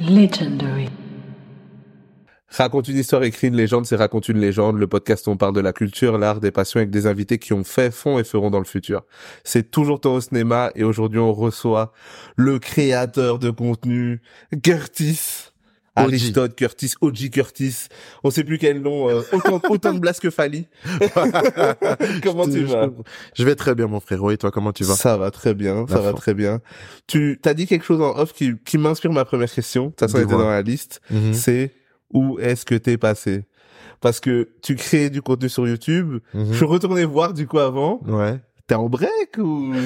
Legendary. Raconte une histoire, écrit une légende, c'est Raconte une légende, le podcast on parle de la culture, l'art, des passions avec des invités qui ont fait, font et feront dans le futur. C'est toujours ton au cinéma et aujourd'hui on reçoit le créateur de contenu, Curtis. Aristote Curtis, OG Curtis, on sait plus quel nom, euh, autant, autant de blagues que Fali. comment Je- tu vas Je vais très bien, mon frérot. Et toi, comment tu vas? Ça va très bien, ça La va très bien. Tu t'as dit quelque chose en off qui, qui m'inspire ma première question. De toute façon, était dans la liste. Mhm. C'est où est-ce que t'es passé? Parce que tu crées du contenu sur YouTube. Mhm. Je suis retourné voir du coup avant. Ouais. T'es en break ou?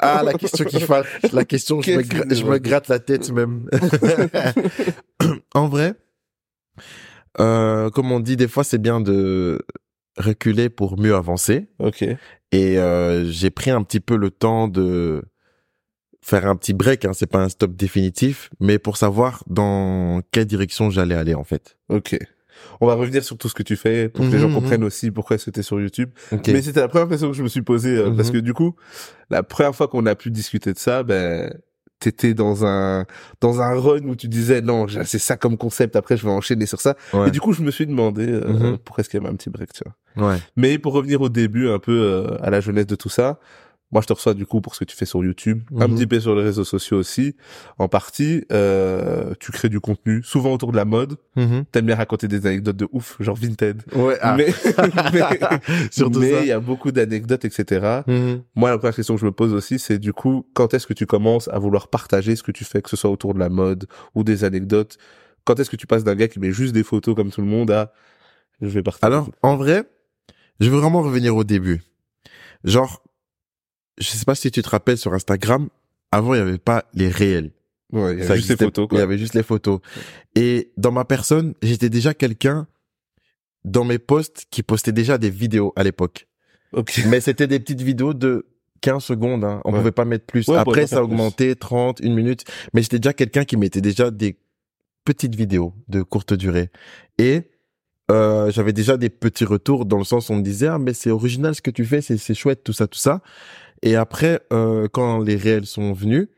Ah, la question qui fâche. La question, je me, Qu'est-ce gra- que- je me gratte la tête même. en vrai, euh, comme on dit, des fois, c'est bien de reculer pour mieux avancer. Ok. Et euh, j'ai pris un petit peu le temps de faire un petit break. Hein, c'est pas un stop définitif, mais pour savoir dans quelle direction j'allais aller en fait. Ok. On va revenir sur tout ce que tu fais pour que les gens Mhm, comprennent aussi pourquoi est-ce que t'es sur YouTube. Ok. Mais c'était la première question que je me suis posée euh, parce Mhm. que du coup, la première fois qu'on a pu discuter de ça, ben t'étais dans un dans un run où tu disais non, c'est ça comme concept. Après, je vais enchaîner sur ça. Ouais. Et du coup, je me suis demandé euh, Mhm. pourquoi est-ce qu'il y avait un petit break, tu vois. Ouais. Mais pour revenir au début, un peu euh, à la jeunesse de tout ça, moi je te reçois du coup pour ce que tu fais sur YouTube, un Mhm. petit peu sur les réseaux sociaux aussi. En partie, euh, tu crées du contenu, souvent autour de la mode. Mhm. T'aimes bien raconter des anecdotes de ouf, genre Vinted. Ouais. ah. Mais il y a beaucoup d'anecdotes, etc. Mhm. Moi, la première question que je me pose aussi, c'est du coup, quand est-ce que tu commences à vouloir partager ce que tu fais, que ce soit autour de la mode ou des anecdotes? Quand est-ce que tu passes d'un gars qui met juste des photos comme tout le monde à je vais partager Alors, en vrai, je veux vraiment revenir au début. Genre, je sais pas si tu te rappelles sur Instagram, avant il y avait pas les réels. ouais, il y a Ça juste les photos. Il y avait juste les photos. Et dans ma personne, j'étais déjà quelqu'un dans mes posts qui postait déjà des vidéos à l'époque. Ok. Mais c'était des petites vidéos de 15 secondes, hein. On Ouais. pouvait pas mettre plus. Ouais, Après, ça a plus. augmenté 30, une minute. Mais j'étais déjà quelqu'un qui mettait déjà des petites vidéos de courte durée. Et, euh, j'avais déjà des petits retours dans le sens où on me disait, ah, mais c'est original ce que tu fais, c'est chouette, tout ça, tout ça. Et après, euh, quand les réels sont venus,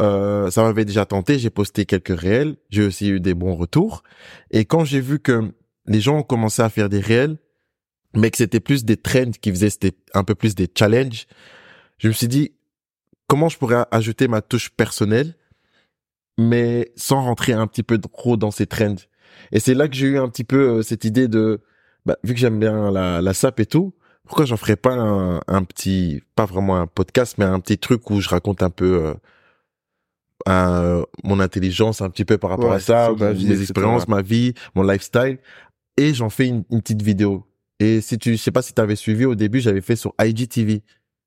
euh, ça m'avait déjà tenté, j'ai posté quelques réels, j'ai aussi eu des bons retours. Et quand j'ai vu que les gens ont commencé à faire des réels, mais que c'était plus des trends qui faisaient, c'était un peu plus des challenges, je me suis dit, comment je pourrais ajouter ma touche personnelle, mais sans rentrer un petit peu trop dans ces trends? Et c'est là que j'ai eu un petit peu euh, cette idée de, bah, vu que j'aime bien la, la SAP et tout, pourquoi j'en ferais pas un, un petit, pas vraiment un podcast, mais un petit truc où je raconte un peu euh, un- mon intelligence un petit peu par rapport Ouais, à ça, ma mes vie, expériences, ma vie, mon lifestyle, et j'en fais une, une petite vidéo. Et si tu, je sais pas si tu avais suivi au début, j'avais fait sur IGTV.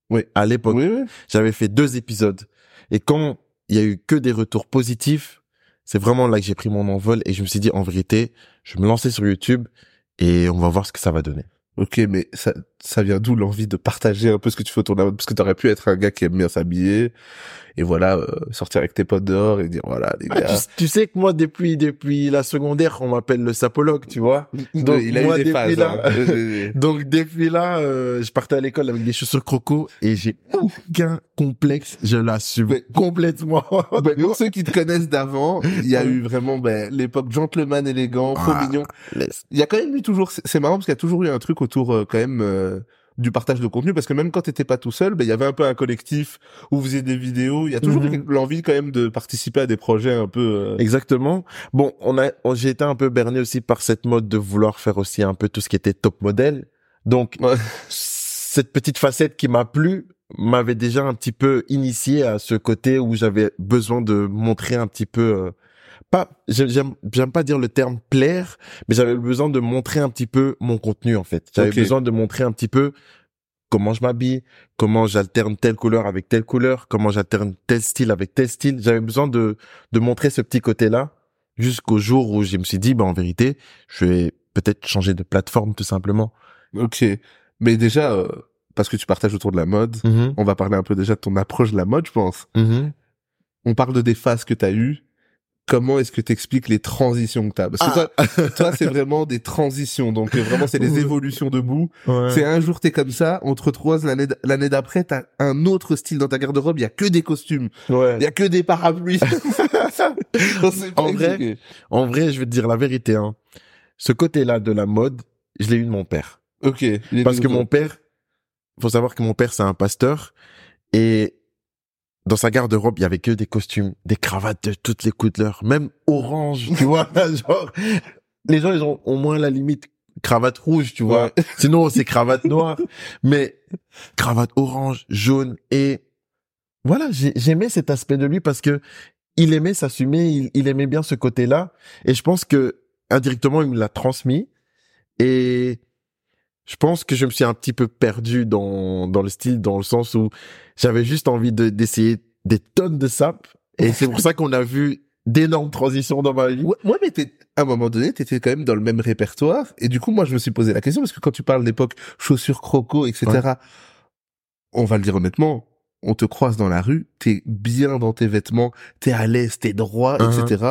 Oui. À l'époque, Oui, oui. j'avais fait deux épisodes. Et quand il y a eu que des retours positifs, c'est vraiment là que j'ai pris mon envol et je me suis dit, en vérité, je vais me lancer sur YouTube et on va voir ce que ça va donner. Ok, mais ça, ça vient d'où l'envie de partager un peu ce que tu fais autour mode Parce que t'aurais pu être un gars qui aime bien s'habiller et voilà, euh, sortir avec tes potes dehors et dire voilà les Ah, gars. tu, tu sais que moi, depuis, depuis la secondaire, on m'appelle le sapologue, tu vois. donc, il a moi, eu des depuis phases. là- hein. Donc, depuis là, euh, je partais à l'école avec des chaussures croco et j'ai aucun complexe. Je l'assume complètement. Ben, pour ceux qui te connaissent d'avant, il y a eu vraiment ben, l'époque gentleman élégant, trop Ah, mignon. Il y a quand même eu toujours, c'est c'est marrant parce qu'il y a toujours eu un truc autour euh, quand même euh, du partage de contenu parce que même quand t'étais pas tout seul, ben il y avait un peu un collectif où vous faisiez des vidéos. Il y a toujours Mhm. l'envie quand même de participer à des projets un peu. euh, Exactement. Bon, on a, on- j'ai été un peu berné aussi par cette mode de vouloir faire aussi un peu tout ce qui était top modèle. Donc, Ouais. cette petite facette qui m'a plu m'avait déjà un petit peu initié à ce côté où j'avais besoin de montrer un petit peu, euh, pas, j'ai- j'aime, j'aime pas dire le terme plaire, mais j'avais besoin de montrer un petit peu mon contenu, en fait. J'avais besoin de montrer un petit peu comment je m'habille, comment j'alterne telle couleur avec telle couleur, comment j'alterne tel style avec tel style. J'avais besoin de, de montrer ce petit côté-là jusqu'au jour où je me suis dit, bah, en vérité, je vais peut-être changer de plateforme, tout simplement. Ok, mais déjà euh, parce que tu partages autour de la mode, Mhm. on va parler un peu déjà de ton approche de la mode, je pense. Mhm. On parle de des phases que t'as eues. Comment est-ce que tu expliques les transitions que tu as Parce que Ah. toi, toi c'est vraiment des transitions. Donc euh, vraiment, c'est des évolutions debout. Ouais. C'est un jour t'es comme ça, on te retrouve l'année d'après, t'as un autre style dans ta garde-robe, il y a que des costumes, Ouais. il y a que des parapluies. En vrai. En vrai, je vais te dire la vérité. Hein. Ce côté-là de la mode, je l'ai eu de mon père. Ok. Parce que mon père, faut savoir que mon père, c'est un pasteur. Et dans sa garde-robe, il y avait que des costumes, des cravates de toutes les couleurs, même orange, tu vois. Genre, les gens, ils ont au moins la limite cravate rouge, tu vois. Ouais. Sinon, c'est cravate noire. Mais cravate orange, jaune et voilà, j'ai- j'aimais cet aspect de lui parce que il aimait s'assumer, il, il aimait bien ce côté-là. Et je pense que indirectement, il me l'a transmis. Et je pense que je me suis un petit peu perdu dans, dans le style, dans le sens où j'avais juste envie de, d'essayer des tonnes de sap. Et c'est pour ça qu'on a vu d'énormes transitions dans ma vie. Ouais, ouais, mais t'es- à un moment donné, t'étais quand même dans le même répertoire. Et du coup, moi, je me suis posé la question parce que quand tu parles d'époque chaussures croco, etc., on va le dire honnêtement, on te croise dans la rue, t'es bien dans tes vêtements, t'es à l'aise, t'es droit, Uh-huh. etc.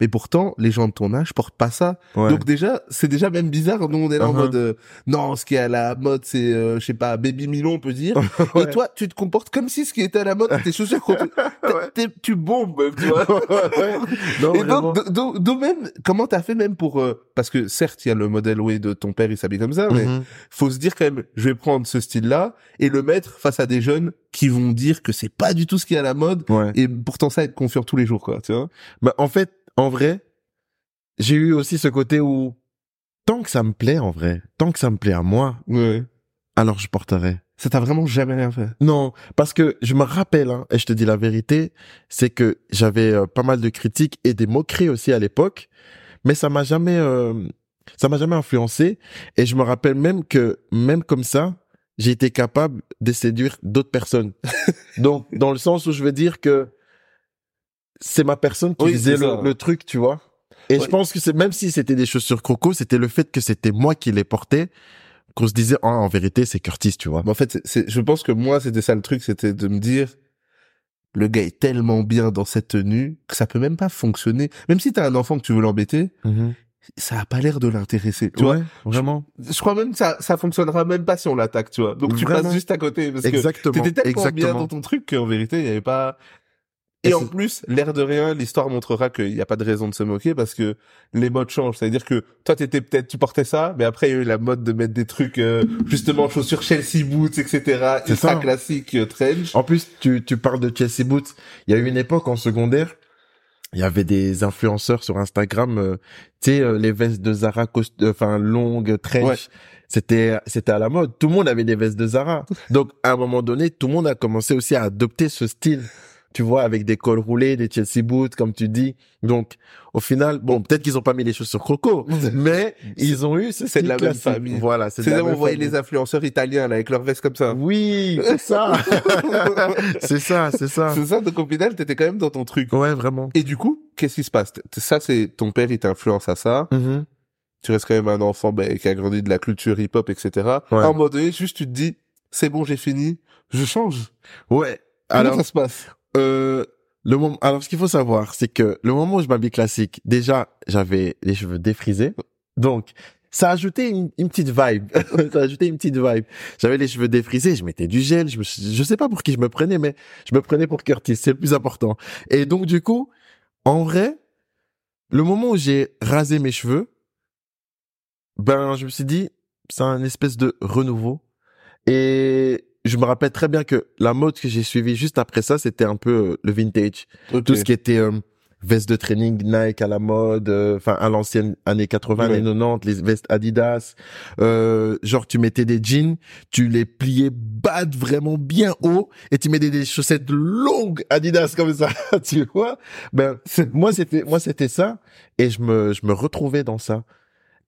Mais pourtant, les gens de ton âge portent pas ça. Ouais. Donc déjà, c'est déjà même bizarre. Nous, on est là en Uh-huh. mode, euh, non, ce qui est à la mode, c'est, euh, je sais pas, baby Milon, on peut dire. Ouais. Et toi, tu te comportes comme si ce qui était à la mode, c'était chaussures. Ouais. T'es- Tu bombes, tu vois. Ouais. Non, Et donc, donc, donc même, comment t'as fait même pour, euh, parce que certes, il y a le modèle oui, de ton père, il s'habille comme ça, mais Mhm. faut se dire quand même, je vais prendre ce style-là et le mettre face à des jeunes qui vont dire que c'est pas du tout ce qui est à la mode Ouais. et pourtant ça être confiant tous les jours, quoi, tu vois. Bah, en fait, en vrai, j'ai eu aussi ce côté où, tant que ça me plaît, en vrai, tant que ça me plaît à moi, Ouais. alors je porterai. Ça t'a vraiment jamais rien fait? Non, parce que je me rappelle, hein, et je te dis la vérité, c'est que j'avais euh, pas mal de critiques et des moqueries aussi à l'époque, mais ça m'a jamais, euh, ça m'a jamais influencé. Et je me rappelle même que, même comme ça, j'ai été capable de séduire d'autres personnes. Donc, dans le sens où je veux dire que c'est ma personne qui Oui, le, le truc, tu vois. Et Ouais. je pense que c'est même si c'était des chaussures croco, c'était le fait que c'était moi qui les portais qu'on se disait, ah, en vérité, c'est Curtis, tu vois. Mais en fait, c'est- je pense que moi, c'était ça le truc, c'était de me dire, le gars est tellement bien dans cette tenue que ça peut même pas fonctionner. Même si t'as un enfant que tu veux l'embêter, ça a pas l'air de l'intéresser, tu vois. ouais, vraiment. Je crois même que ça, ça fonctionnera même pas si on l'attaque, tu vois. Donc tu Vraiment. passes juste à côté parce que Exactement. t'étais tellement bien dans ton truc qu'en vérité, il y avait pas... Et, Et en plus, l'air de rien, l'histoire montrera qu'il n'y a pas de raison de se moquer parce que les modes changent. C'est-à-dire que toi, t'étais peut-être, tu portais ça, mais après, il y a eu la mode de mettre des trucs, euh, justement, chaussures Chelsea Boots, etc. C'est ça. classique, euh, trench. En plus, tu, tu parles de Chelsea Boots. Il y a eu une époque en secondaire, il y avait des influenceurs sur Instagram, euh, tu sais, euh, les vestes de Zara, euh, enfin, longues, trench. Ouais. C'était, c'était à la mode. Tout le monde avait des vestes de Zara. Donc, à un moment donné, tout le monde a commencé aussi à adopter ce style. Tu vois, avec des cols roulés, des Chelsea Boots, comme tu dis. Donc, au final, bon, peut-être qu'ils ont pas mis les chaussures croco, mais ils ont eu ce C'est de la même famille. Voilà, c'est de la où on même voyait les influenceurs italiens, là, avec leurs vestes comme ça. Oui, c'est ça. c'est ça, c'est ça. C'est ça, donc au final, t'étais quand même dans ton truc. Ouais, vraiment. Et du coup, qu'est-ce qui se passe? Ça, c'est ton père, il t'influence à ça. Mhm. tu restes quand même un enfant ben, qui a grandi de la culture hip-hop, etc. Ouais. À un moment donné, juste tu te dis, c'est bon, j'ai fini, je change. Ouais. Comment Alors, ça se passe? Euh, le moment, alors, ce qu'il faut savoir, c'est que le moment où je m'habille classique, déjà, j'avais les cheveux défrisés. Donc, ça a ajouté une, une petite vibe. ça a ajouté une petite vibe. J'avais les cheveux défrisés, je mettais du gel, je me, je sais pas pour qui je me prenais, mais je me prenais pour Curtis, c'est le plus important. Et donc, du coup, en vrai, le moment où j'ai rasé mes cheveux, ben, je me suis dit, c'est un espèce de renouveau. Et je me rappelle très bien que la mode que j'ai suivie juste après ça, c'était un peu euh, le vintage. Tout ce qui était euh, veste de training Nike à la mode, euh, enfin à l'ancienne années 80, Ouais. années 90, les vestes Adidas. Euh, genre tu mettais des jeans, tu les pliais bad vraiment bien haut et tu mettais des chaussettes longues Adidas comme ça, tu vois. Ben moi c'était moi c'était ça et je me je me retrouvais dans ça.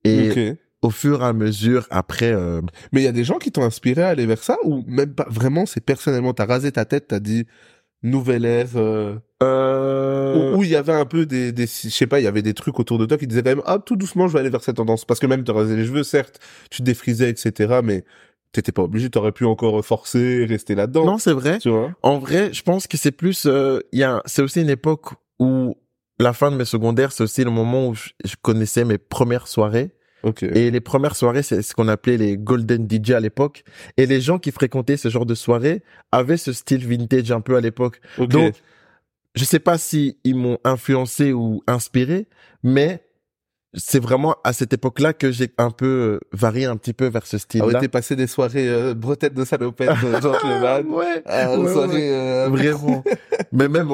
Et Ok. Au fur et à mesure après euh, Mais il y a des gens qui t'ont inspiré à aller vers ça ou même pas vraiment, c'est personnellement, t'as rasé ta tête, t'as dit nouvelle ère, euh, euh, où il y avait un peu des, des, je sais pas, il y avait des trucs autour de toi qui disaient quand même, ah, tout doucement, je vais aller vers cette tendance. Parce que même te raser les cheveux, certes, tu te défrisais, etc., mais t'étais pas obligé, t'aurais pu encore forcer, rester là-dedans. non c'est vrai Tu vois? En vrai, je pense que c'est plus, euh, il y a, c'est aussi une époque où la fin de mes secondaires, c'est aussi le moment où je connaissais mes premières soirées. Ok. Et les premières soirées, c'est ce qu'on appelait les golden DJ à l'époque. Et les gens qui fréquentaient ce genre de soirée avaient ce style vintage un peu à l'époque. Ok. Donc, je sais pas si ils m'ont influencé ou inspiré, mais c'est vraiment à cette époque-là que j'ai un peu euh, varié un petit peu vers ce ah ouais, style-là. t'es passé des soirées euh, bretelles de salopette de gentleman ouais, à ouais, soirées ouais. euh, vraiment. mais même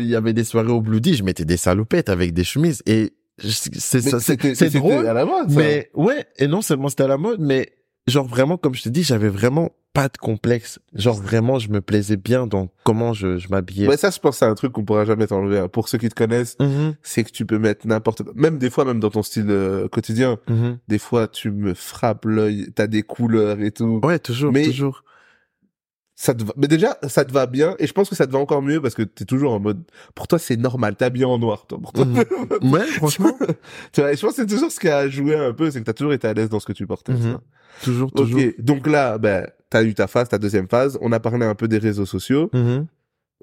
il y avait des soirées au Bloody, je mettais des salopettes avec des chemises et c'est ça, c'est drôle. à la mode ça. Mais ouais, et non seulement c'était à la mode, mais genre vraiment, comme je te dis, j'avais vraiment pas de complexe. Genre vraiment, je me plaisais bien dans comment je, je m'habillais. Ouais, ça, je pense, c'est un truc qu'on pourra jamais t'enlever. hein. Pour ceux qui te connaissent, Mhm, c'est que tu peux mettre n'importe quoi. Même des fois, même dans ton style euh, quotidien, mhm. des fois, tu me frappes l'œil, t'as des couleurs et tout. Ouais, toujours, Mais- toujours. Ça te va... Mais déjà, ça te va bien, et je pense que ça te va encore mieux parce que t'es toujours en mode, pour toi, c'est normal, t'es habillé en noir, toi, pour toi. Mhm. Ouais, franchement, tu vois, et je pense que c'est toujours ce qui a joué un peu, c'est que t'as toujours été à l'aise dans ce que tu portais. Ça. toujours, toujours. Donc là, ben, t'as eu ta phase, ta deuxième phase. On a parlé un peu des réseaux sociaux. Mhm.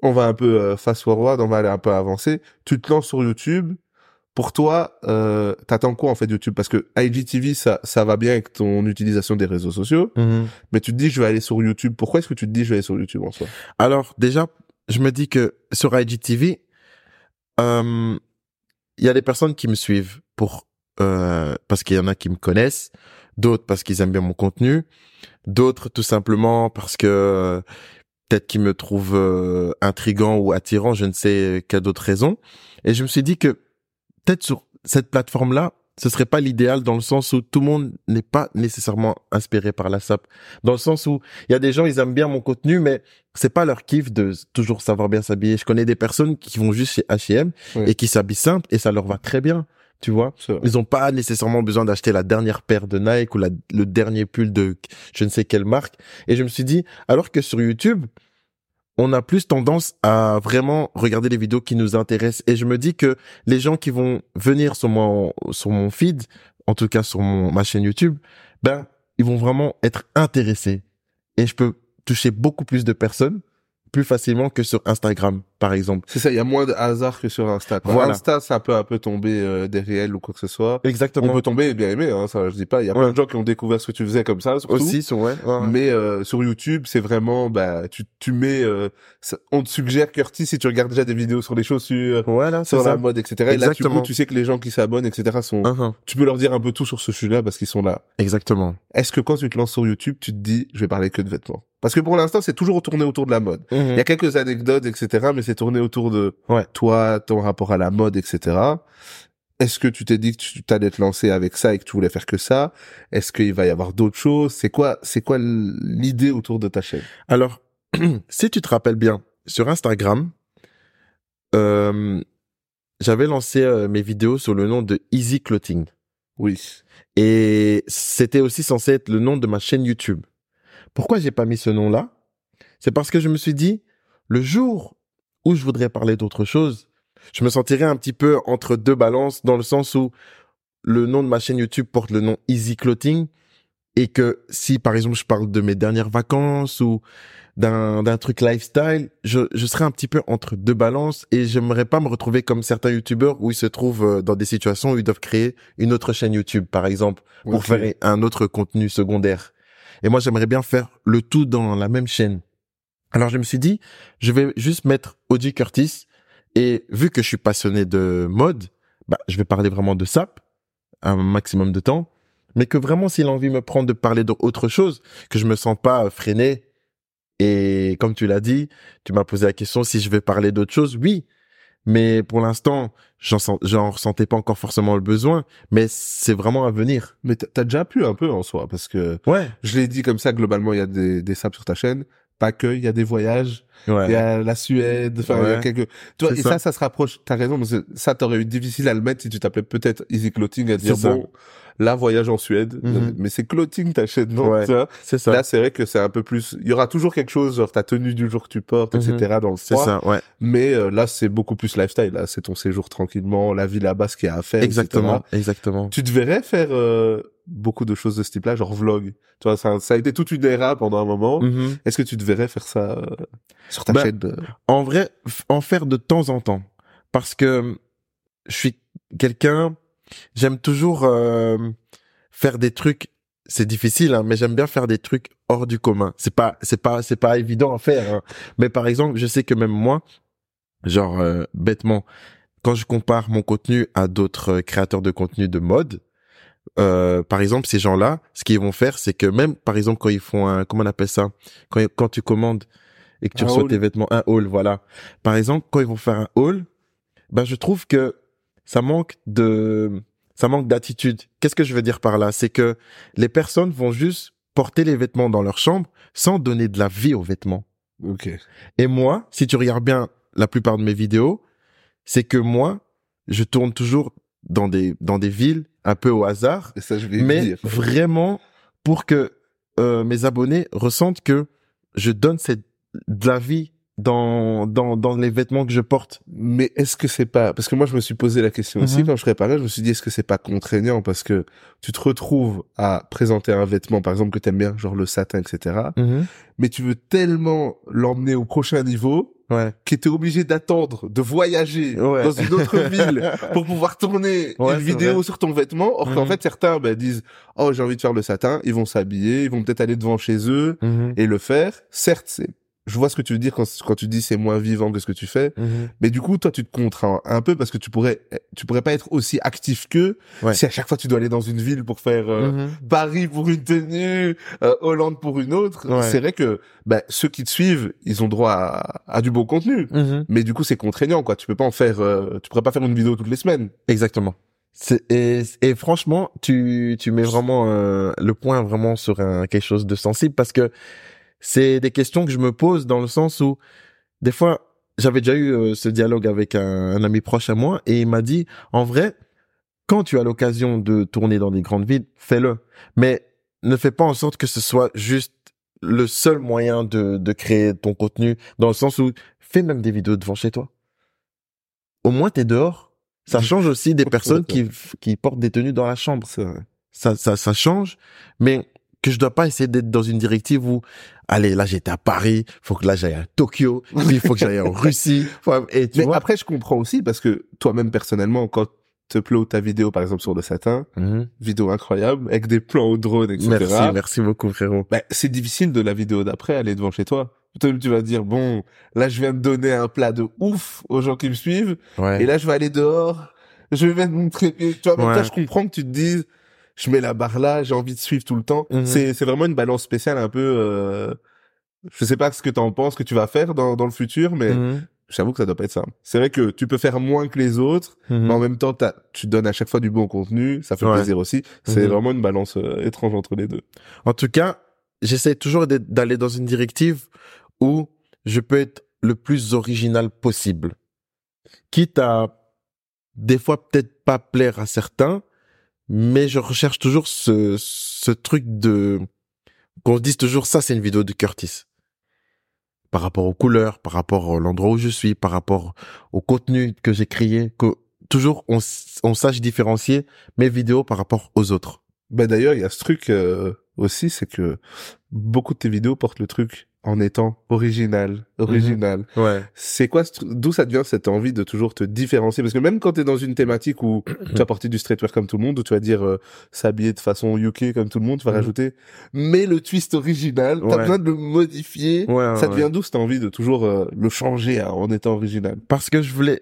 On va un peu euh, fast forward, on va aller un peu avancer. Tu te lances sur YouTube. Pour toi, euh, t'attends quoi en fait YouTube? Parce que IGTV, ça, ça va bien avec ton utilisation des réseaux sociaux, Mhm. mais tu te dis je vais aller sur YouTube. Pourquoi est-ce que tu te dis je vais aller sur YouTube en soi? Alors, déjà, je me dis que sur IGTV, euh, il y a des personnes qui me suivent pour, euh, parce qu'il y en a qui me connaissent, d'autres parce qu'ils aiment bien mon contenu, d'autres tout simplement parce que euh, peut-être qu'ils me trouvent euh, intrigant ou attirant, je ne sais quelle d'autres raison. Et je me suis dit que peut-être sur cette plateforme-là, ce serait pas l'idéal dans le sens où tout le monde n'est pas nécessairement inspiré par la SAP. Dans le sens où il y a des gens, ils aiment bien mon contenu, mais c'est pas leur kiff de toujours savoir bien s'habiller. Je connais des personnes qui vont juste chez H&M et qui s'habillent simple et ça leur va très bien, tu vois. Ils ont pas nécessairement besoin d'acheter la dernière paire de Nike ou la- le dernier pull de je ne sais quelle marque. Et je me suis dit, alors que sur YouTube, on a plus tendance à vraiment regarder les vidéos qui nous intéressent. Et je me dis que les gens qui vont venir sur mon, sur mon feed, en tout cas sur mon, ma chaîne YouTube, ben, ils vont vraiment être intéressés. Et je peux toucher beaucoup plus de personnes plus facilement que sur Instagram, par exemple. C'est ça, il y a moins de hasard que sur Insta. Quoi. Voilà. Insta, ça peut un peu tomber euh, des réels ou quoi que ce soit. Exactement. On peut tomber et bien aimer, hein, ça je dis pas. Il y a plein de gens qui ont découvert ce que tu faisais comme ça, surtout. Aussi, sur, ouais, ouais. Mais euh, sur YouTube, c'est vraiment, bah, tu, tu mets, euh, ça- on te suggère Curtis si tu regardes déjà des vidéos sur les chaussures, Voilà, c'est sur la ça. mode, etc. Et là, Exactement. coup, tu sais que les gens qui s'abonnent, etc. sont, Mhm. tu peux leur dire un peu tout sur ce sujet-là parce qu'ils sont là. Exactement. Est-ce que quand tu te lances sur YouTube, tu te dis, je vais parler que de vêtements? Parce que pour l'instant, c'est toujours tourné autour de la mode. Il y a quelques anecdotes, etc. Mais tourné autour de Ouais. toi, ton rapport à la mode, etc. Est-ce que tu t'es dit que tu t'allais te lancer avec ça et que tu voulais faire que ça? Est-ce qu'il va y avoir d'autres choses? C'est quoi, c'est quoi l'idée autour de ta chaîne? Alors, si tu te rappelles bien, sur Instagram, euh, j'avais lancé euh, mes vidéos sur le nom de Easy Clothing. Oui. Et c'était aussi censé être le nom de ma chaîne YouTube. Pourquoi j'ai pas mis ce nom-là? C'est parce que je me suis dit, le jour où je voudrais parler d'autre chose, je me sentirais un petit peu entre deux balances dans le sens où le nom de ma chaîne YouTube porte le nom Easy Clothing et que si par exemple je parle de mes dernières vacances ou d'un d'un truc lifestyle, je je serais un petit peu entre deux balances et j'aimerais pas me retrouver comme certains youtubeurs où ils se trouvent euh, dans des situations où ils doivent créer une autre chaîne YouTube par exemple pour faire un autre contenu secondaire. Et moi j'aimerais bien faire le tout dans la même chaîne. Alors je me suis dit, je vais juste mettre Audi Curtis et vu que je suis passionné de mode, bah je vais parler vraiment de SAP un maximum de temps, mais que vraiment s'il a envie de me prendre de parler d'autre chose, que je me sens pas euh, freiné. Et comme tu l'as dit, tu m'as posé la question si je vais parler d'autre chose. Oui, mais pour l'instant, j'en ressentais pas encore forcément le besoin, mais c'est vraiment à venir. Mais t'as t'as déjà pu un peu en soi, parce que Ouais. je l'ai dit comme ça, globalement, il y a des, des saps sur ta chaîne. Pas que, il y a des voyages, il y a la Suède, enfin, il y a quelques... Tu vois, et ça. ça. ça, se rapproche, t'as raison, mais ça, t'aurais eu difficile à le mettre si tu t'appelais peut-être Easy Clothing, à dire, bon, là, voyage en Suède, Mhm. mais c'est Clothing ta chaîne, non? Ouais. C'est ça. Là, c'est vrai que c'est un peu plus, il y aura toujours quelque chose, genre ta tenue du jour que tu portes, Mhm. etc., dans le C'est froid. ça, ouais. Mais euh, là, c'est beaucoup plus lifestyle, là. C'est ton séjour tranquillement, la vie là-bas, ce qu'il y a à faire, Exactement, etc. exactement. Tu te verrais faire euh, beaucoup de choses de ce type-là, genre vlog. Tu vois, ça, ça a été toute une era pendant un moment. Mhm. Est-ce que tu te verrais faire ça euh, sur ta Bah, chaîne de... En vrai, en faire de temps en temps. Parce que je suis quelqu'un, j'aime toujours euh, faire des trucs. C'est difficile, hein, mais j'aime bien faire des trucs hors du commun. C'est pas, c'est pas, c'est pas évident à faire. hein. Mais par exemple, je sais que même moi, genre euh, bêtement, quand je compare mon contenu à d'autres euh, créateurs de contenu de mode, euh, par exemple, ces gens-là, ce qu'ils vont faire, c'est que même, par exemple, quand ils font un, comment on appelle ça, quand, quand tu commandes et que tu Un reçois haul. tes vêtements, un haul, voilà. Par exemple, quand ils vont faire un haul, ben, je trouve que ça manque de, ça manque d'attitude. Qu'est-ce que je veux dire par là? C'est que les personnes vont juste porter les vêtements dans leur chambre sans donner de la vie aux vêtements. Ok. Et moi, si tu regardes bien la plupart de mes vidéos, c'est que moi, je tourne toujours dans des, dans des villes un peu au hasard, Et ça, je vais mais vraiment pour que euh, mes abonnés ressentent que je donne cette, de la vie dans, dans, dans les vêtements que je porte. Mais est-ce que c'est pas parce que moi je me suis posé la question aussi Mhm. quand je préparais, je me suis dit est-ce que c'est pas contraignant parce que tu te retrouves à présenter un vêtement par exemple que t'aimes bien, genre le satin, etc. Mais tu veux tellement l'emmener au prochain niveau Ouais. que t'es obligé d'attendre, de voyager Ouais. dans une autre ville pour pouvoir tourner Ouais, une vidéo vrai. sur ton vêtement. Or qu'en Mhm. fait certains ben, disent oh j'ai envie de faire le satin, ils vont s'habiller, ils vont peut-être aller devant chez eux et le faire. Certes c'est je vois ce que tu veux dire quand, quand tu dis c'est moins vivant que ce que tu fais, mais du coup, toi, tu te contrains un peu parce que tu pourrais, tu pourrais pas être aussi actif qu'eux Ouais. si à chaque fois tu dois aller dans une ville pour faire euh, Mhm. Paris pour une tenue, euh, Hollande pour une autre. Ouais. C'est vrai que bah, ceux qui te suivent, ils ont droit à, à du beau contenu. Mhm. Mais du coup, c'est contraignant, quoi. Tu peux pas en faire, euh, tu pourrais pas faire une vidéo toutes les semaines. Exactement. Et franchement, tu, tu mets vraiment euh, le point vraiment sur un, quelque chose de sensible parce que c'est des questions que je me pose dans le sens où des fois j'avais déjà eu euh, ce dialogue avec un, un ami proche à moi et il m'a dit en vrai quand tu as l'occasion de tourner dans des grandes villes fais-le. Mais ne fais pas en sorte que ce soit juste le seul moyen de, de créer ton contenu dans le sens où fais même des vidéos devant chez toi. Au moins t'es dehors. Ça change aussi des personnes qui, qui portent des tenues dans la chambre. Ça, ça, ça change, mais que je dois pas essayer d'être dans une directive où, allez, là, j'étais à Paris, faut que là, j'aille à Tokyo, puis il faut que j'aille en Russie, Faut- et tu Mais vois. après, je comprends aussi parce que toi-même personnellement, quand te upload ta vidéo, par exemple, sur le satin, Mhm. vidéo incroyable, avec des plans au drone, etc. Merci, merci beaucoup, frérot. bah, c'est difficile de la vidéo d'après aller devant chez toi. Tu vas dire, bon, là, je viens de donner un plat de ouf aux gens qui me suivent, Ouais. et là, je vais aller dehors, je vais te montrer, tu vois, même Ouais. toi, je comprends que tu te dises, je mets la barre là, j'ai envie de suivre tout le temps. Mhm. C'est, c'est vraiment une balance spéciale un peu, euh, je sais pas ce que t'en penses, que tu vas faire dans, dans le futur, mais Mhm. j'avoue que ça doit pas être simple. C'est vrai que tu peux faire moins que les autres, Mhm. mais en même temps, tu donnes à chaque fois du bon contenu, ça fait Ouais. plaisir aussi. C'est vraiment une balance euh, étrange entre les deux. En tout cas, j'essaie toujours d'aller dans une directive où je peux être le plus original possible. Quitte à, des fois, peut-être pas plaire à certains, mais je recherche toujours ce, truc de, qu'on se dise toujours, ça, c'est une vidéo de Curtis. Par rapport aux couleurs, par rapport à l'endroit où je suis, par rapport au contenu que j'ai créé, que toujours on, on sache différencier mes vidéos par rapport aux autres. Bah d'ailleurs, il y a ce truc euh, aussi, c'est que beaucoup de tes vidéos portent le truc en étant original, original. Ouais. C'est quoi, d'où ça devient cette envie de toujours te différencier? Parce que même quand t'es dans une thématique où tu vas porter du streetwear comme tout le monde, où tu vas dire euh, s'habiller de façon UK comme tout le monde, tu vas Mhm. rajouter, mais le twist original, t'as Ouais. besoin de le modifier. Ouais, ça devient d'où cette envie de toujours euh, le changer hein, en étant original? Parce que je voulais,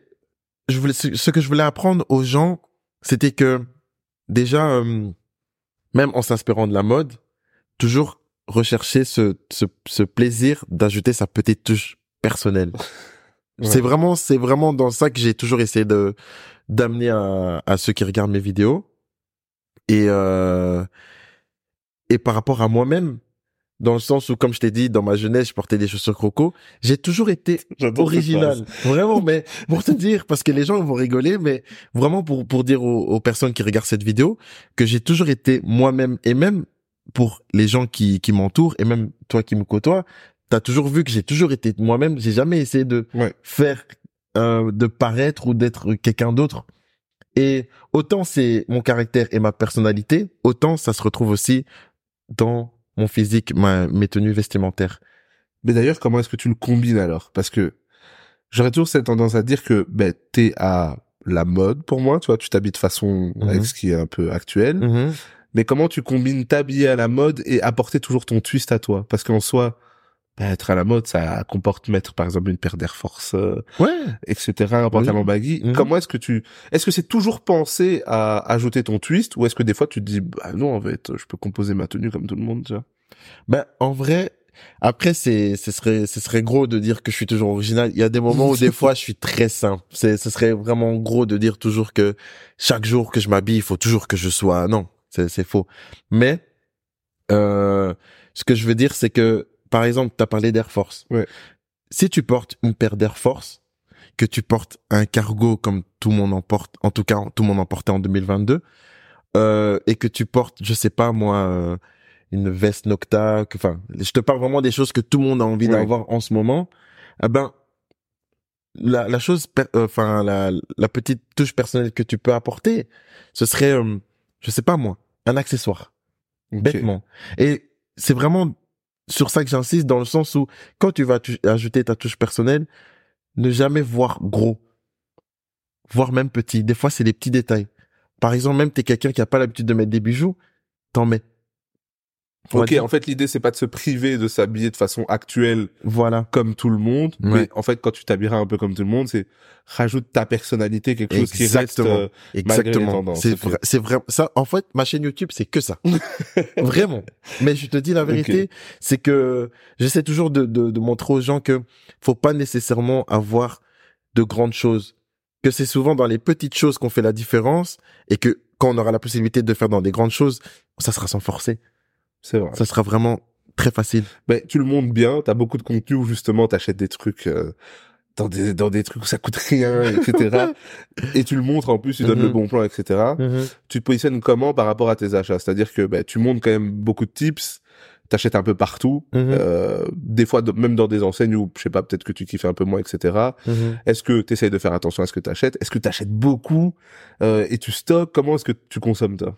je voulais, ce ce que je voulais apprendre aux gens, c'était que déjà, euh, même en s'inspirant de la mode, toujours rechercher ce, ce, ce plaisir d'ajouter sa petite touche personnelle. Ouais. C'est vraiment, c'est vraiment dans ça que j'ai toujours essayé de d'amener à, à ceux qui regardent mes vidéos et euh, et par rapport à moi-même, dans le sens où, comme je t'ai dit, dans ma jeunesse, je portais des chaussures croco, j'ai toujours été original. Vraiment, mais pour te dire, parce que les gens vont rigoler, mais vraiment pour, pour dire aux, aux personnes qui regardent cette vidéo que j'ai toujours été moi-même et même pour les gens qui, qui m'entourent et même toi qui me côtoies, t'as toujours vu que j'ai toujours été moi-même. J'ai jamais essayé de Ouais. faire, euh, de paraître ou d'être quelqu'un d'autre. Et autant c'est mon caractère et ma personnalité, autant ça se retrouve aussi dans mon physique, ma, mes tenues vestimentaires. Mais d'ailleurs, comment est-ce que tu le combines alors? Parce que j'aurais toujours cette tendance à dire que ben, t'es à la mode pour moi, tu vois, tu t'habilles de façon avec Mhm. ce qui est un peu actuel, Mhm. mais comment tu combines t'habiller à la mode et apporter toujours ton twist à toi? Parce qu'en soi, bah, être à la mode, ça comporte mettre par exemple une paire d'Air Force, euh, Ouais. etc., un pantalon baggy. Mhm. Comment est-ce que tu, est-ce que c'est toujours pensé à ajouter ton twist ou est-ce que des fois tu te dis, bah non, en fait, je peux composer ma tenue comme tout le monde, tu vois? Ben, en vrai, après, c'est, ce serait, ce serait gros de dire que je suis toujours original. Il y a des moments où des fois je suis très simple. C'est, ce serait vraiment gros de dire toujours que chaque jour que je m'habille, il faut toujours que je sois, non, c'est, c'est faux. Mais, euh, ce que je veux dire, c'est que, par exemple, tu as parlé d'Air Force. Ouais. Si tu portes une paire d'Air Force, que tu portes un cargo comme tout le monde en porte, en tout cas, tout le monde en portait en 2022, euh, et que tu portes, je sais pas moi, euh, une veste Nocta, que- enfin, je te parle vraiment des choses que tout le monde a envie Ouais. d'avoir en ce moment. Eh ben, la, la chose, euh, enfin, la, la petite touche personnelle que tu peux apporter, ce serait, euh, je sais pas moi, un accessoire, bêtement. Et c'est vraiment sur ça que j'insiste, dans le sens où quand tu vas ajouter ta touche personnelle, ne jamais voir gros, voir même petit. Des fois, c'est des petits détails. Par exemple, même t'es quelqu'un qui a pas l'habitude de mettre des bijoux, t'en mets. Ok, dire- en fait, l'idée, c'est pas de se priver de s'habiller de façon actuelle Voilà. comme tout le monde, mais en fait, quand tu t'habilleras un peu comme tout le monde, c'est rajoute ta personnalité, quelque chose qui reste euh, Exactement. C'est vrai, c'est vrai. Ça, en fait, ma chaîne YouTube, c'est que ça. Vraiment. Mais je te dis la vérité, c'est que j'essaie toujours de, de, de montrer aux gens que faut pas nécessairement avoir de grandes choses. Que c'est souvent dans les petites choses qu'on fait la différence et que quand on aura la possibilité de faire dans des grandes choses, ça sera sans forcer. C'est vrai. Ça sera vraiment très facile. Ben, tu le montres bien, t'as beaucoup de contenu où justement t'achètes des trucs euh, dans des dans des trucs où ça coûte rien, etc. et tu le montres en plus, tu donnes Mhm. le bon plan, etc. Tu te positionnes comment par rapport à tes achats? C'est-à-dire que ben, tu montres quand même beaucoup de tips, t'achètes un peu partout, Mhm. euh, des fois de- même dans des enseignes où je sais pas, peut-être que tu kiffes un peu moins, etc. Mhm. Est-ce que tu essayes de faire attention à ce que tu achètes Est-ce que tu achètes beaucoup euh, et tu stockes? Comment est-ce que tu consommes toi?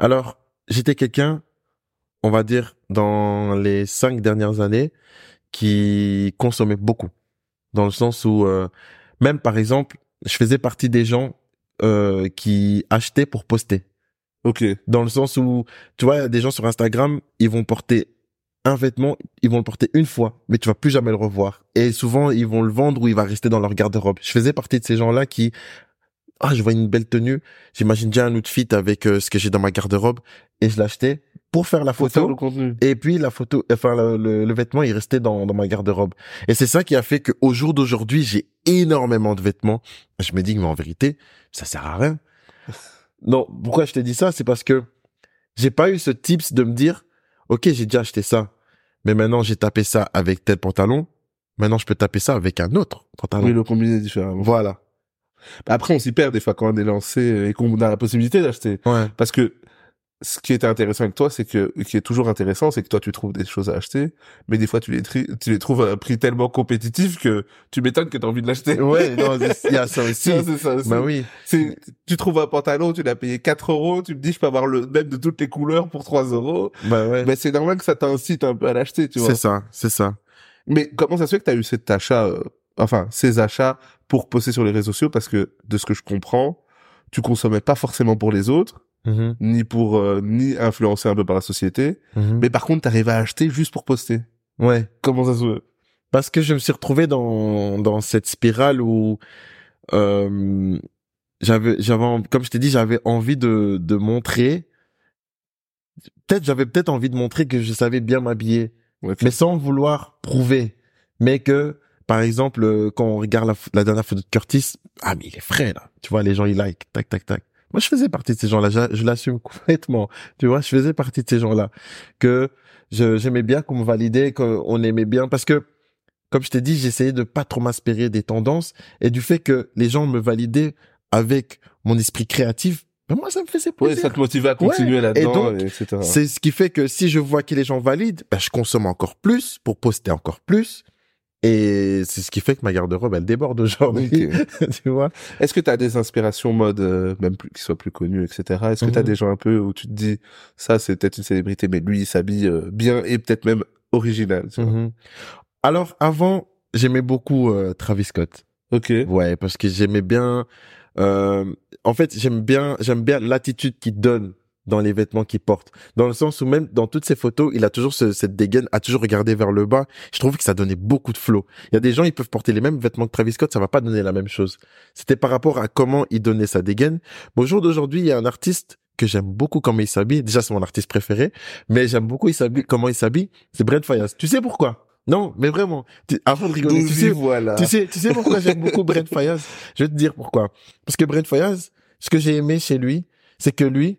Alors, j'étais quelqu'un, on va dire, dans les cinq dernières années, qui consommait beaucoup. Dans le sens où, euh, même par exemple, je faisais partie des gens euh, qui achetaient pour poster. Ok. Dans le sens où, tu vois, il y a des gens sur Instagram, ils vont porter un vêtement, ils vont le porter une fois, mais tu vas plus jamais le revoir. Et souvent, ils vont le vendre ou il va rester dans leur garde-robe. Je faisais partie de ces gens-là qui, ah, je vois une belle tenue, j'imagine déjà un outfit avec euh, ce que j'ai dans ma garde-robe et je l'achetais pour faire la Faut faire photo. le contenu. Et puis la photo, enfin le, le- le vêtement, il restait dans, dans ma garde-robe. Et c'est ça qui a fait qu'au jour d'aujourd'hui, j'ai énormément de vêtements. Je me dis que mais en vérité, ça sert à rien. Non, pourquoi je te dis ça, c'est parce que j'ai pas eu ce tips de me dire, ok, j'ai déjà acheté ça, mais maintenant j'ai tapé ça avec tel pantalon. Maintenant, je peux taper ça avec un autre pantalon. Oui, le combiner différemment. Voilà. Après, on s'y perd des fois quand on est lancé et qu'on a la possibilité d'acheter. Ouais. Parce que ce qui était intéressant avec toi, c'est que, qui est toujours intéressant, c'est que toi, tu trouves des choses à acheter, mais des fois, tu les, tri- tu les trouves à un prix tellement compétitif que tu m'étonnes que tu as envie de l'acheter. Ouais, non, il y a ça aussi. Ça, c'est ça aussi. Bah oui. Tu trouves un pantalon, tu l'as payé 4 euros, tu me dis, je peux avoir le même de toutes les couleurs pour 3 euros. Bah ouais. Mais c'est normal que ça t'incite un peu à l'acheter, tu vois. C'est ça, c'est ça. Mais comment ça se fait que tu as eu cet achat, euh, enfin, ces achats pour poster sur les réseaux sociaux? Parce que, de ce que je comprends, tu consommais pas forcément pour les autres, Mhm, ni pour, euh, ni influencer un peu par la société. mhm. Mais par contre, t'arrives à acheter juste pour poster. Ouais. Comment ça se fait? Parce que je me suis retrouvé dans, dans cette spirale où, euh, j'avais, j'avais, comme je t'ai dit, j'avais envie de, de montrer, peut-être, j'avais peut-être envie de montrer que je savais bien m'habiller, Ouais, mais sans vouloir prouver. Mais que, par exemple, euh, quand on regarde la, la dernière photo de Curtis, ah, mais il est frais, là. Tu vois, les gens, ils like, tac, tac, tac. Moi, je faisais partie de ces gens-là, je, je l'assume complètement. Tu vois, je faisais partie de ces gens-là. Que j'aimais bien qu'on me validait, qu'on aimait bien, parce que, comme je t'ai dit, j'essayais de pas trop m'inspirer des tendances et du fait que les gens me validaient avec mon esprit créatif, ben moi, ça me faisait Ouais, plaisir. ça te motive à continuer là-dedans, Et et. C'est ce qui fait que si je vois que les gens valident, ben, je consomme encore plus pour poster encore plus. Et c'est ce qui fait que ma garde-robe, elle déborde aujourd'hui. Tu vois? Est-ce que tu as des inspirations mode, euh, même plus, qui soient plus connues, etc. Est-ce que tu as Mhm. des gens un peu où tu te dis, ça, c'est peut-être une célébrité, mais lui, il s'habille euh, bien et peut-être même original, tu vois? Mhm. Alors, avant, j'aimais beaucoup euh, Travis Scott. Ok. Ouais, parce que j'aimais bien Euh, en fait, j'aime bien, j'aime bien l'attitude qu'il donne dans les vêtements qu'il porte. Dans le sens où même dans toutes ses photos, il a toujours ce- cette dégaine, a toujours regardé vers le bas. Je trouve que ça donnait beaucoup de flow. Il y a des gens, ils peuvent porter les mêmes vêtements que Travis Scott, ça va pas donner la même chose. C'était par rapport à comment il donnait sa dégaine. Bon, au jour d'aujourd'hui, il y a un artiste que j'aime beaucoup comment il s'habille. Déjà, c'est mon artiste préféré, mais j'aime beaucoup il s'habille, comment il s'habille. C'est Brent Fayaz. Tu sais pourquoi? Non, mais vraiment. Tu- Avant de rigoler, tu sais, voilà. tu sais, tu sais pourquoi j'aime beaucoup Brent Fayaz? Je vais te dire pourquoi. Parce que Brent Fayaz, ce que j'ai aimé chez lui, c'est que lui,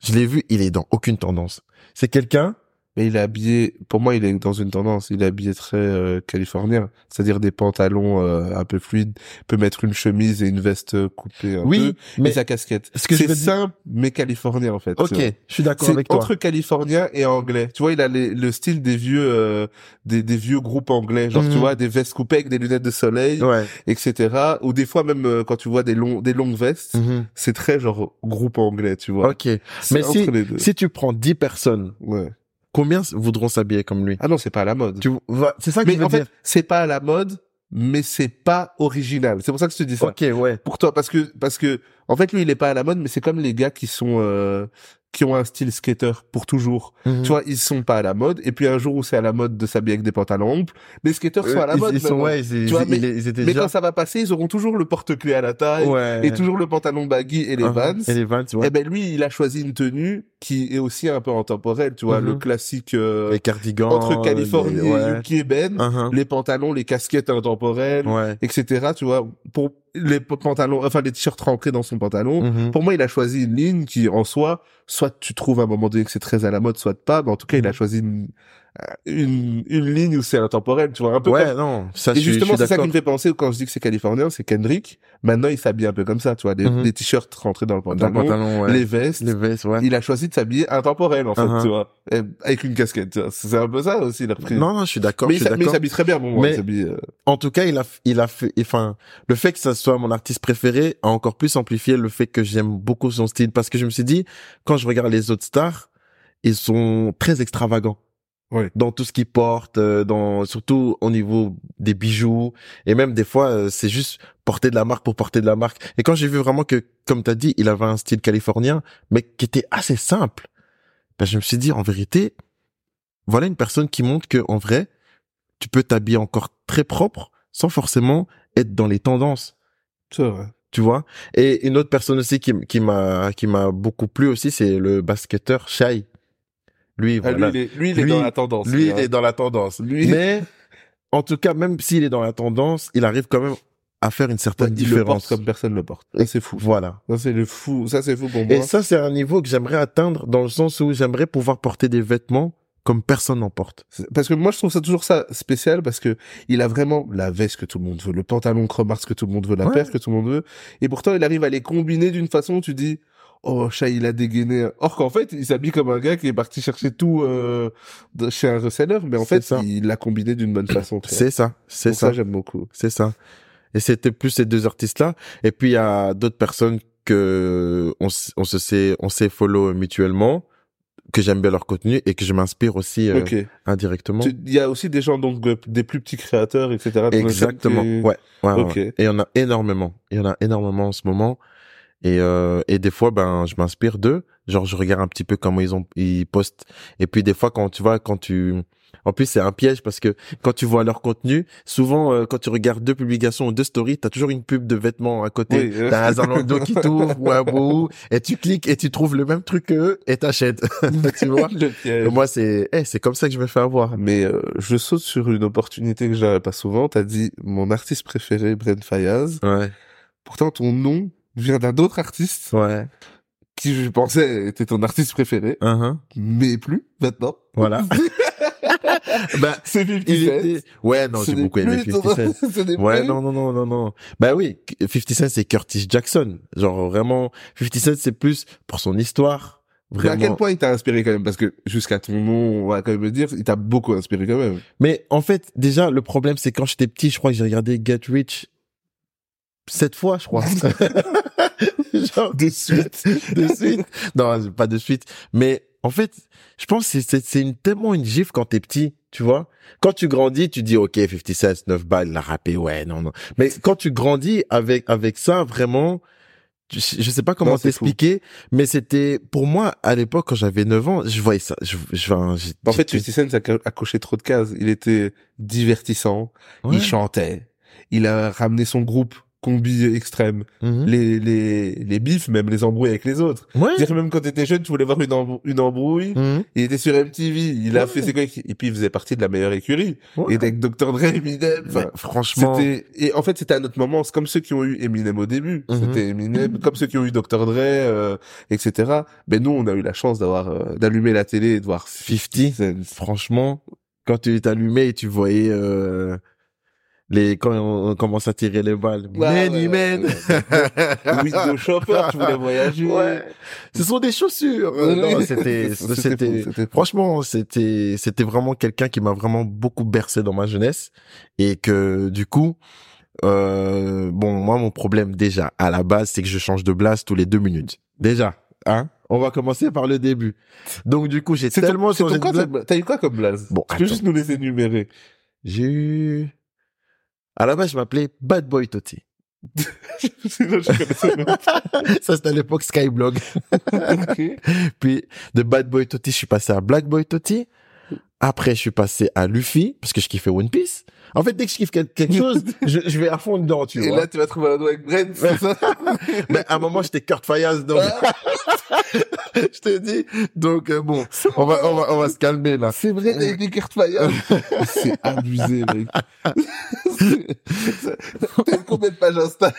je l'ai vu, il est dans aucune tendance. C'est quelqu'un, Mais il est habillé, pour moi, il est dans une tendance. Il est habillé très euh, californien, c'est-à-dire des pantalons euh, un peu fluides. Il peut mettre une chemise et une veste euh, coupée un oui, peu, mais et sa casquette. ce c'est dire- simple, mais californien en fait. ok, je suis d'accord C'est avec toi. entre californien et anglais. Tu vois, il a les- le style des vieux, euh, des, des vieux groupes anglais, genre Mhm. tu vois des vestes coupées avec des lunettes de soleil, Ouais. etc. Ou des fois même euh, quand tu vois des longs, des longues vestes, Mhm. c'est très genre groupe anglais, tu vois. Ok. Mais si, si tu prends 10 personnes, Ouais. Combien voudront s'habiller comme lui? Ah non, c'est pas à la mode. Tu vois, c'est ça que Mais je veux en dire. c'est pas à la mode, mais c'est pas original. C'est pour ça que je te dis ça. Ok, ouais. Pour toi, parce que parce que en fait, lui, il est pas à la mode, mais c'est comme les gars qui sont euh, qui ont un style skater pour toujours. Mhm. Tu vois, ils sont pas à la mode. Et puis un jour où c'est à la mode de s'habiller avec des pantalons amples, les skateurs sont à la Euh, mode. Ils, ils sont, maintenant. ouais, ils, Tu vois, mais- ils étaient Mais déjà. quand ça va passer, ils auront toujours le porte-clés à la taille ouais. et toujours le pantalon baggy et les Uh-huh. Vans. Et les Vans, ouais. Eh ben lui, il a choisi une tenue qui est aussi un peu intemporelle, tu vois, Mhm. le classique euh, les cardigans. entre Californie les- et. UK et Ben, Uh-huh. les pantalons, les casquettes intemporelles, Ouais. etc. Tu vois, pour les pantalons, enfin les t-shirts rentrés dans son pantalon. Mhm. Pour moi, il a choisi une ligne qui, en soi, soit tu trouves à un moment donné que c'est très à la mode, soit pas. Mais en tout cas, il a Mhm. choisi une, une, une ligne où c'est intemporel, tu vois, un peu Ouais, comme- non, ça, Et justement, c'est ça qui me fait penser quand je dis que c'est californien, c'est Kendrick. Maintenant, il s'habille un peu comme ça, tu vois, des, Mhm. des t-shirts rentrés dans le Dans le pantalon, pantalon, ouais. les vestes. Les vestes, ouais. Il a choisi de s'habiller intemporel, en fait, Uh-huh. tu vois, et- avec une casquette. C'est un peu ça aussi, il a repris. Non, non, je suis d'accord, mais il s'habille très bien, bon, moi, Mais- il euh, En tout cas, il a, il a fait, enfin, le fait que ça soit mon artiste préféré a encore plus amplifié le fait que j'aime beaucoup son style parce que je me suis dit, quand je regarde les autres stars, ils sont très extravagants. Dans tout ce qu'ils portent, euh, dans, surtout au niveau des bijoux. Et même des fois, euh, c'est juste porter de la marque pour porter de la marque. Et quand j'ai vu vraiment que, comme t'as dit, il avait un style californien, mais qui était assez simple, ben, je me suis dit, en vérité, voilà une personne qui montre que, en vrai, tu peux t'habiller encore très propre sans forcément être dans les tendances, c'est vrai. tu vois? Et une autre personne aussi qui, qui m'a qui m'a beaucoup plu aussi, c'est le basketteur Shai. Lui, Ah, voilà. lui, il est, lui, il est Lui- dans la tendance. Lui, il hein. est dans la tendance. Lui- Mais en tout cas, même s'il est dans la tendance, il arrive quand même à faire une certaine il le porte différence. comme personne le porte. Ça, c'est fou. Voilà. Ça, c'est le fou. Ça, c'est fou pour moi. Et ça, c'est un niveau que j'aimerais atteindre dans le sens où j'aimerais pouvoir porter des vêtements comme personne n'en porte. Parce que moi, je trouve ça toujours ça spécial parce que il a vraiment la veste que tout le monde veut, le pantalon Cromars que tout le monde veut, la Ouais. paire que tout le monde veut. Et pourtant, il arrive à les combiner d'une façon où tu dis, oh, chat, il a dégainé. Or qu'en fait, il s'habille comme un gars qui est parti chercher tout, euh, de- chez un reseller, mais en fait, ça. il l'a combiné d'une bonne façon. C'est ça. C'est Donc ça. j'aime beaucoup. C'est ça. Et c'était plus ces deux artistes-là. Et puis, il y a d'autres personnes que on, on se sait, on sait follow mutuellement, que j'aime bien leur contenu et que je m'inspire aussi euh, indirectement. Il y a aussi des gens, donc, des plus petits créateurs, etc. Exactement. Ouais. qui- ouais, ouais, Ok. ouais. Et il y en a énormément. Il y en a énormément en ce moment. Et, euh, et des fois, ben, je m'inspire d'eux. Genre, je regarde un petit peu comment ils ont, ils postent. Et puis, des fois, quand tu vois, quand tu, en plus, c'est un piège parce que quand tu vois leur contenu, souvent, euh, quand tu regardes deux publications ou deux stories, t'as toujours une pub de vêtements à côté. Oui, euh. T'as un Zalando qui t'ouvre ou un Boohoo et tu cliques et tu trouves le même truc qu'eux et t'achètes. tu vois? Le piège. Moi, c'est, eh, c'est comme ça que je me fais avoir. Mais euh, je saute sur une opportunité que j'avais pas souvent. T'as dit mon artiste préféré, Brent Fayaz. Ouais. Pourtant, ton nom vient d'un autre artiste Ouais. qui, je pensais, était ton artiste préféré, Uh-huh. mais plus maintenant. Voilà. bah, C'est 50 il Cent. Ouais, non, j'ai beaucoup aimé plus 50 ton- Cent. Ouais, non, non, non, non, non. Bah oui, 50 Cent, c'est Curtis Jackson. Genre, vraiment, 50 Cent, c'est plus pour son histoire. Mais à quel point il t'a inspiré quand même? Parce que jusqu'à ton nom, on va quand même le dire, il t'a beaucoup inspiré quand même. Mais en fait, déjà, le problème, c'est quand j'étais petit, je crois que j'ai regardé Get Rich sept fois, je crois. Genre, De suite. de suite. Non, pas de suite. Mais en fait, je pense que c'est c'est une, tellement une gifle quand t'es petit, tu vois. Quand tu grandis, tu dis, OK, 50 Cent, 9 balles, la rappé, ouais, non, non. Mais quand tu grandis avec, avec ça, vraiment, je je sais pas comment Non, t'expliquer, mais c'était pour moi à l'époque quand j'avais 9 ans, je voyais ça. Je, je, j'ai- En fait, j'ai- 50 Cent a co- a coché trop de cases. Il était divertissant, Ouais. il chantait, il a ramené son groupe combi extrême, Mhm. les, les, les bifs, même les embrouilles avec les autres. Ouais. C'est-à-dire même quand t'étais jeune, tu voulais voir une, embrou- une embrouille, Mhm. il était sur MTV, il a fait ses quoi, et puis il faisait partie de la meilleure écurie. Ouais. Et avec Dr. Dre, Eminem, franchement, et en fait, c'était à notre moment, c'est comme ceux qui ont eu Eminem au début. Mhm. C'était Eminem, comme ceux qui ont eu Dr. Dre, euh, etc. Mais nous, on a eu la chance d'avoir, euh, d'allumer la télé et de voir 50, Cent. franchement, quand tu t'allumais et tu voyais euh, les quand on commence à tirer les balles, Ouais, many ouais. Window Shopper, tu voulais voyager. Ouais. Ce sont des chaussures. Ouais, non, c'était, C'était franchement, c'était, c'était vraiment quelqu'un qui m'a vraiment beaucoup bercé dans ma jeunesse et que du coup, euh, bon, moi, mon problème déjà à la base, c'est que je change de blase tous les deux minutes. Déjà, hein. On va commencer par le début. Donc du coup, j'ai ton- tellement ton changé de blase. t'as- eu quoi comme blaze Bon, Tu peux juste nous laisser énumérer. J'ai eu, à la base, je m'appelais Bad Boy pas. Ça, c'était à l'époque Skyblog. Ok. Puis de Bad Boy Toti, je suis passé à Black Boy Toti. Après, je suis passé à Luffy parce que je kiffais One Piece. En fait, dès que je kiffe quel- quelque chose, je, je vais à fond dedans, tu Et vois. là, tu vas trouver un doigt avec Brent, c'est ça Mais à un moment, j'étais Kurt Fayaz, donc je te dis. Donc euh, bon, on va, on va, on va se calmer là. C'est vrai, t'as été Kurt Fayard. C'est abusé, mec. T'as combien de pages Insta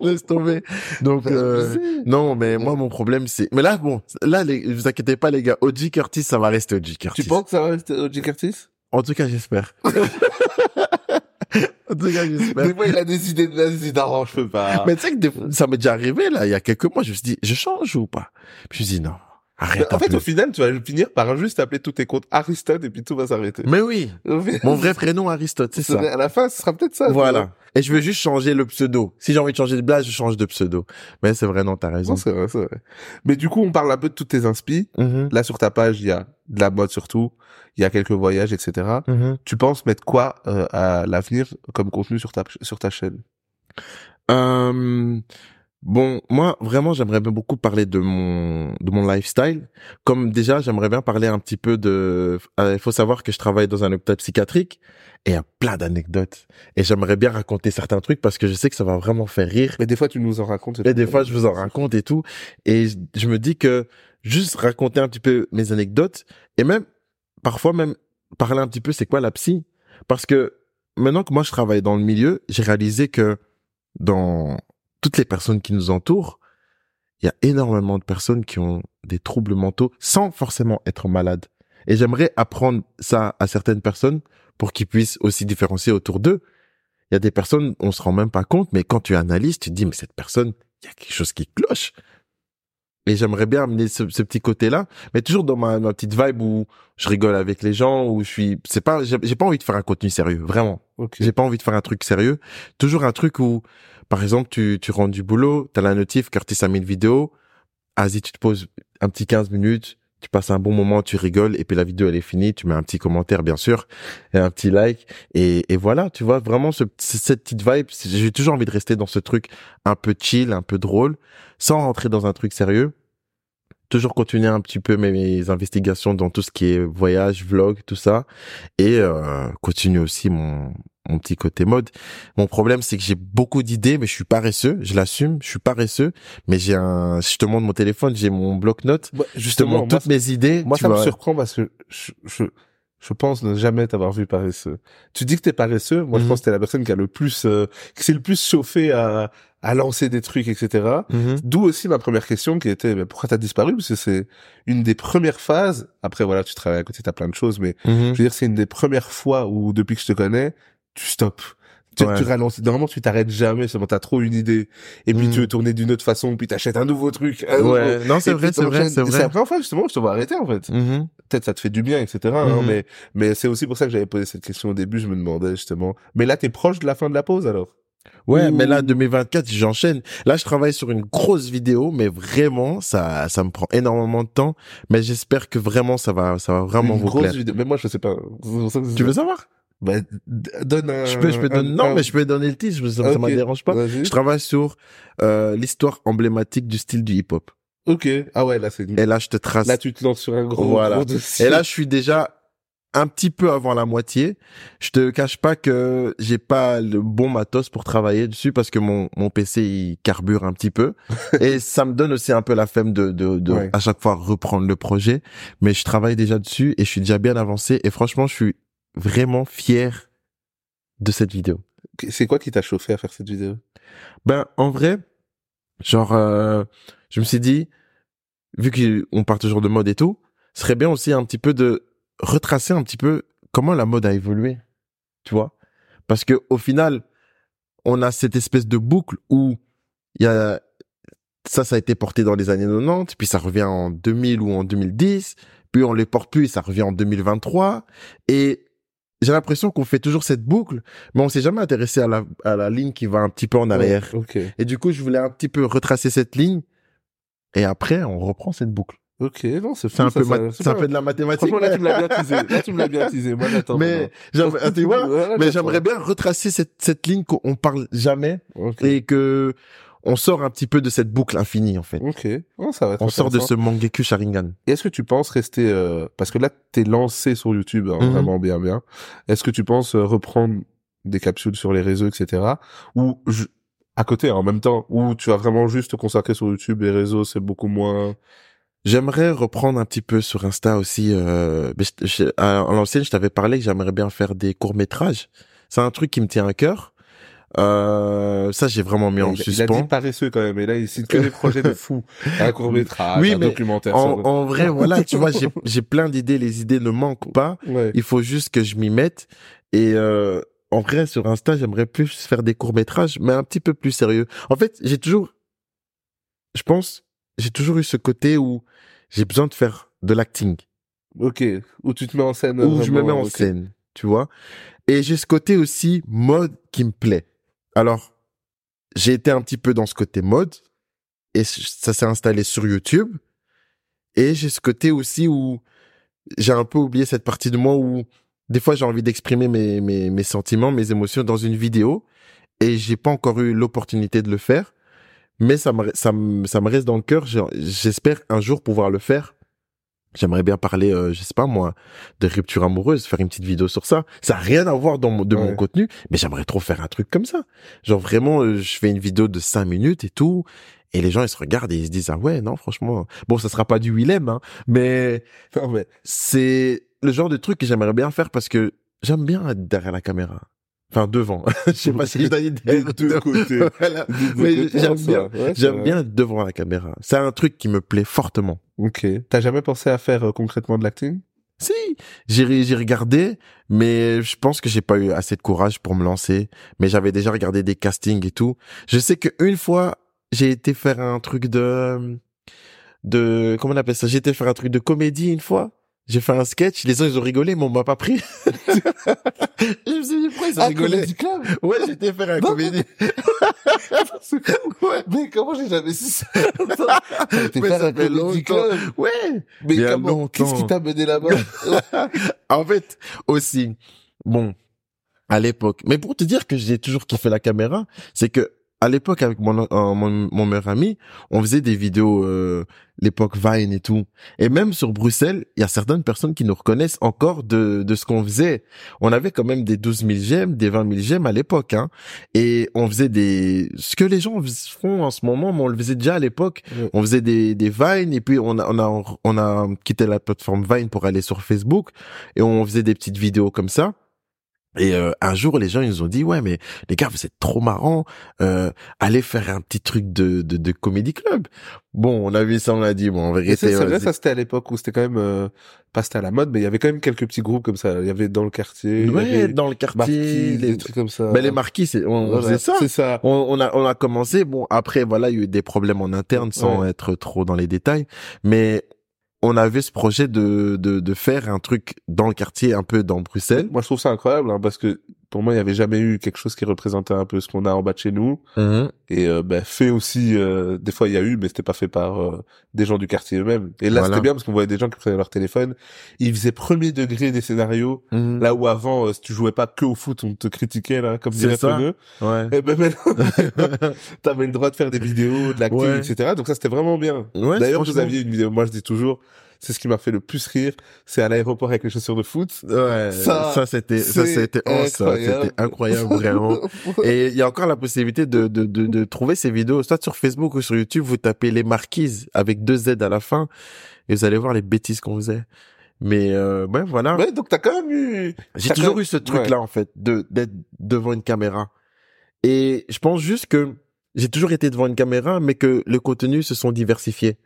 Laisse tomber. Donc euh, non, mais moi mon problème c'est. Mais là bon, là les, vous inquiétez pas les gars, OG Curtis, ça va rester OG Curtis. Tu penses que ça va rester OG Curtis? En tout cas, j'espère. en tout cas, j'espère. Des fois, il a des idées de base, il dit non, je peux pas. Mais tu sais que des fois, ça m'est déjà arrivé, là, il y a quelques mois, je me suis dit, je change ou pas? Puis je me suis dit, non, arrête en fait, au final, tu vas finir par juste appeler tous tes comptes Aristote et puis tout va s'arrêter. Mais oui, mon vrai prénom, Aristote, c'est ça. À la fin, ce sera peut-être ça. Voilà. Et je veux juste changer le pseudo. Si j'ai envie de changer de blase, je change de pseudo. Mais c'est vrai, non, t'as raison. C'est vrai, c'est vrai. Mais du coup, on parle un peu de toutes tes inspi. Mhm, Là, sur ta page, il y a de la mode surtout. Il y a quelques voyages, etc. mhm. Tu penses mettre quoi euh, à l'avenir comme contenu sur ta sur ta chaîne? Euh, bon, moi, vraiment, j'aimerais bien beaucoup parler de mon, de mon lifestyle. Comme déjà, j'aimerais bien parler un petit peu de, euh, il faut savoir que je travaille dans un hôpital psychiatrique et il y a plein d'anecdotes. Et j'aimerais bien raconter certains trucs parce que je sais que ça va vraiment faire rire. Mais des fois, tu nous en racontes. Et des fois, je vous en raconte et tout. Et je, je me dis que juste raconter un petit peu mes anecdotes et même, parfois même, parler un petit peu c'est quoi la psy? Parce que maintenant que moi je travaille dans le milieu, j'ai réalisé que dans toutes les personnes qui nous entourent, il y a énormément de personnes qui ont des troubles mentaux sans forcément être malades. Et j'aimerais apprendre ça à certaines personnes pour qu'ils puissent aussi différencier autour d'eux. Il y a des personnes, on se rend même pas compte, mais quand tu analyses, tu te dis, mais cette personne, il y a quelque chose qui cloche. Et j'aimerais bien amener ce, ce petit côté-là, mais toujours dans ma, ma petite vibe où je rigole avec les gens, où je suis, c'est pas, j'ai j'ai pas envie de faire un contenu sérieux, vraiment. J'ai pas envie de faire un truc sérieux. Toujours un truc où, par exemple, tu, tu rentres du boulot, t'as la notif, Curtis a mis une vidéo, vas-y, tu te poses un petit 15 minutes, tu passes un bon moment, tu rigoles, et puis la vidéo, elle est finie, tu mets un petit commentaire, bien sûr, et un petit like, et, voilà, tu vois, vraiment, ce, cette petite vibe, j'ai toujours envie de rester dans ce truc un peu chill, un peu drôle, sans rentrer dans un truc sérieux. Toujours continuer un petit peu mes, mes investigations dans tout ce qui est voyage, vlog, tout ça, et euh, continuer aussi mon, mon petit côté mode. Mon problème, c'est que j'ai beaucoup d'idées, mais je suis paresseux. Je l'assume, je suis paresseux. Mais j'ai un, si je te montre mon téléphone, j'ai mon bloc-notes. Bah, justement, moi, toutes mes idées. moi ça me surprend parce que je, je, je pense ne jamais t'avoir vu paresseux. Tu dis que t'es paresseux. Moi, je Mhm. pense que t'es la personne qui a le plus, euh, qui s'est le plus chauffé à, à lancer des trucs, etc. Mhm. D'où aussi ma première question qui était, mais pourquoi t'as disparu? Parce que c'est une des premières phases. Après, voilà, tu travailles à côté, t'as plein de choses, mais Mhm. je veux dire, c'est une des premières fois où, depuis que je te connais, tu stoppes. Tu, Ouais. tu ralentis. Normalement, tu t'arrêtes jamais, seulement t'as trop une idée. Et puis, tu veux tourner d'une autre façon, puis t'achètes un nouveau truc. un nouveau- Ouais, non, c'est vrai, c'est vrai, c'est la première fois, justement, que je te vois arrêter, en fait. Mhm. Peut-être ça te fait du bien, etc. hein, Mhm. mais, mais c'est aussi pour ça que j'avais posé cette question au début, je me demandais, justement. Mais là, t'es proche de la fin de la pause, alors? Ouais, Ouh. mais là, 2024, j'enchaîne. Là, je travaille sur une grosse vidéo, mais vraiment, ça, ça me prend énormément de temps. Mais j'espère que vraiment, ça va, ça va vraiment Une vous grosse plaire. vidéo. Mais moi, je sais pas. Tu veux savoir? Bah, donne un. Je peux, je peux un- donner, non, un- mais je peux donner le titre, ça, ça me dérange pas. Je travaille sur euh, l'histoire emblématique du style du hip-hop. Ok. Ah ouais, là, c'est. Et là, je te trace. Là, tu te lances sur un gros, Voilà. gros dossier. Et là, je suis déjà un petit peu avant la moitié. Je te cache pas que j'ai pas le bon matos pour travailler dessus parce que mon, mon PC, il carbure un petit peu. et ça me donne aussi un peu la flemme de, de, de Ouais. à chaque fois reprendre le projet. Mais je travaille déjà dessus et je suis déjà bien avancé. Et franchement, je suis vraiment fier de cette vidéo. c'est quoi qui t'a chauffé à faire cette vidéo? Ben, en vrai, genre, euh, je me suis dit, vu qu'on parle toujours de mode et tout, ce serait bien aussi un petit peu de retracer un petit peu comment la mode a évolué, tu vois? Parce que au final, on a cette espèce de boucle où il y a ça, ça a été porté dans les années 90, puis ça revient en 2000 ou en 2010, puis on les porte plus et ça revient en 2023, et j'ai l'impression qu'on fait toujours cette boucle, mais on s'est jamais intéressé à la, à la ligne qui va un petit peu en arrière. Ouais, Ok. Et du coup, je voulais un petit peu retracer cette ligne. Et après, on reprend cette boucle. Ok. Non, c'est un peu, c'est un peu de la mathématique. Franchement, là, tu me l'as bien teasé. Là, tu me l'as bien teasé. Moi, j'attends. mais j'aimerais, ah, tu vois, mais j'aimerais bien retracer cette, cette ligne qu'on parle jamais Ok. et que on sort un petit peu de cette boucle infinie, en fait. Ok. Oh, ça va être On sort de ce Mangeku Sharingan. Est-ce que tu penses rester euh, parce que là t'es lancé sur YouTube hein, Mhm. vraiment bien bien. Est-ce que tu penses euh, reprendre des capsules sur les réseaux etc. Ou je- à côté en même temps ou tu vas vraiment juste te consacrer sur YouTube les réseaux c'est beaucoup moins. J'aimerais reprendre un petit peu sur Insta aussi. Euh, je- je- à, à l'ancienne, je t'avais parlé que j'aimerais bien faire des courts métrages. C'est un truc qui me tient à cœur. Euh, ça, j'ai vraiment mis en il, il a suspens. dit paresseux quand même et là il cite que des projets de fou. Un court métrage, Oui, un mais documentaire. En, ça- en vrai, voilà, tu vois, j'ai j'ai plein d'idées, les idées ne manquent pas. Ouais. Il faut juste que je m'y mette. Et euh, en vrai, sur Insta, j'aimerais plus faire des courts métrages, mais un petit peu plus sérieux. En fait, j'ai toujours, je pense, j'ai toujours eu ce côté où j'ai besoin de faire de l'acting, Ok. Où tu te mets en scène. où je me mets en scène, tu vois. Et j'ai ce côté aussi mode qui me plaît. Alors, j'ai été un petit peu dans ce côté mode, et ça s'est installé sur YouTube. Et j'ai ce côté aussi où j'ai un peu oublié cette partie de moi où des fois j'ai envie d'exprimer mes, mes, sentiments, mes émotions dans une vidéo et j'ai pas encore eu l'opportunité de le faire. Mais ça me, ça me, ça me reste dans le cœur. J'espère un jour pouvoir le faire. J'aimerais bien parler, euh, je sais pas moi, de rupture amoureuse, faire une petite vidéo sur ça. Ça a rien à voir dans mon, de mon contenu, mais j'aimerais trop faire un truc comme ça. Genre vraiment, euh, je fais une vidéo de cinq minutes et tout, et les gens ils se regardent et ils se disent ah ouais non franchement, bon ça sera pas du Willem, hein, mais Non mais c'est le genre de truc que j'aimerais bien faire parce que j'aime bien être derrière la caméra. Enfin devant. je sais pas si je dois dire des deux côtés. Voilà. Mais j'aime bien, ouais, j'aime bien être devant la caméra. C'est un truc qui me plaît fortement. Ok. T'as jamais pensé à faire euh, concrètement de l'acting? Si, j'ai j'ai regardé, mais je pense que j'ai pas eu assez de courage pour me lancer. Mais j'avais déjà regardé des castings et tout. Je sais qu'une fois, j'ai été faire un truc de, de, comment on appelle ça? J'ai été faire un truc de comédie une fois. J'ai fait un sketch, les gens ils ont rigolé, mais on m'a pas pris. je me suis dit, pourquoi ils ont Ah, rigolé? Comedy Club Ouais, été faire un Non, comédie. Ouais. Mais comment j'ai jamais su ça Mais faire ça un comedy longtemps. club Ouais. Mais Bien comment. Qu'est-ce qui t'a mené là-bas En fait, aussi, bon, à l'époque, mais pour te dire que j'ai toujours kiffé la caméra, c'est que à l'époque avec mon, euh, mon mon meilleur ami, on faisait des vidéos euh, l'époque Vine et tout. Et même sur Bruxelles, il y a certaines personnes qui nous reconnaissent encore de de ce qu'on faisait. On avait quand même des 12 000 j'aime, des 20 000 j'aime à l'époque, hein. Et on faisait des ce que les gens font en ce moment, mais on le faisait déjà à l'époque. On faisait des des Vines et puis on a on a on a quitté la plateforme Vine pour aller sur Facebook et on faisait des petites vidéos comme ça. Et euh, un jour, les gens ils nous ont dit ouais mais les gars vous êtes trop marrants, euh, allez faire un petit truc de de, de comédie club. Bon, on a vu ça, on a dit bon en vérité. c'est vrai, ça c'était à l'époque où c'était quand même euh, pas c'était à la mode, mais il y avait quand même quelques petits groupes comme ça. Il y avait dans le quartier, ouais, dans le quartier, Marquis, les, des trucs comme ça. ben, les marquis, c'est on, on Voilà, faisait ça. C'est ça. On, on a on a commencé. Bon après voilà il y a eu des problèmes en interne sans Ouais. être trop dans les détails, mais on avait ce projet de de faire un truc dans le quartier un peu dans Bruxelles. Moi je trouve ça incroyable hein, parce que pour moi, il y avait jamais eu quelque chose qui représentait un peu ce qu'on a en bas de chez nous. Mhm. Et euh, ben, fait aussi, euh, des fois il y a eu, mais c'était pas fait par euh, des gens du quartier eux-mêmes. Et là, Voilà. c'était bien parce qu'on voyait des gens qui prenaient leur téléphone, ils faisaient premier degré des scénarios. Mhm. Là où avant, euh, si tu jouais pas que au foot, on te critiquait là, comme dirait. Preneux. Ouais. Et ben maintenant, t'avais le droit de faire des vidéos, de l'acting, Ouais. etc. Donc ça, c'était vraiment bien. Ouais, D'ailleurs, vous aviez une vidéo, moi je dis toujours, c'est ce qui m'a fait le plus rire, c'est à l'aéroport avec les chaussures de foot. Ouais, Ça, ça, c'était, ça c'était, oh, ça, incroyable. c'était incroyable, vraiment. Et il y a encore la possibilité de, de, de, de trouver ces vidéos, soit sur Facebook ou sur YouTube, vous tapez les marquises avec deux Z à la fin, et vous allez voir les bêtises qu'on faisait. Mais, euh, ouais, voilà. Ouais, donc t'as quand même eu... J'ai toujours eu ce truc-là, en fait, de, d'être devant une caméra. Et je pense juste que j'ai toujours été devant une caméra, mais que le contenu se sont diversifiés.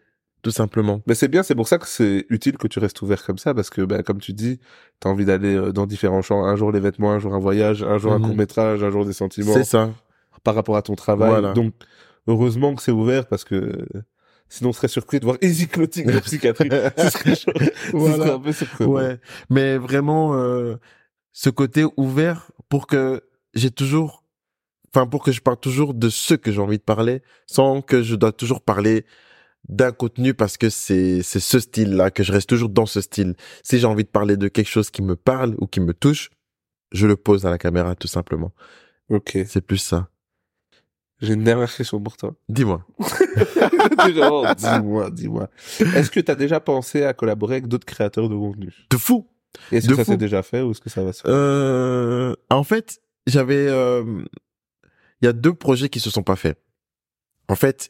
Tout simplement. Mais c'est bien, c'est pour ça que c'est utile que tu restes ouvert comme ça, parce que, ben, comme tu dis, t'as envie d'aller euh, dans différents champs. Un jour les vêtements, un jour un voyage, un jour un Mhm. court métrage, un jour des sentiments, C'est ça. par rapport à ton travail. Voilà. Donc, heureusement que c'est ouvert, parce que sinon on serait surpris de voir Easy Clothing de psychiatrie. Ce serait chaud. Ce Voilà. serait un peu surprenant. Ouais, mais vraiment euh, ce côté ouvert pour que j'ai toujours, enfin pour que je parle toujours de ce que j'ai envie de parler, sans que je dois toujours parler d'un contenu parce que c'est c'est ce style-là que je reste toujours dans ce style. Si j'ai envie de parler de quelque chose qui me parle ou qui me touche, je le pose à la caméra tout simplement. Ok. C'est plus ça. J'ai une dernière question pour toi. Dis-moi. Dis-moi, dis-moi. Est-ce que t'as déjà pensé à collaborer avec d'autres créateurs de contenu? De fou. Est-ce que ça s'est déjà fait ou est-ce que ça va se faire? Euh, en fait, j'avais, euh, il y a deux projets qui se sont pas faits. En fait,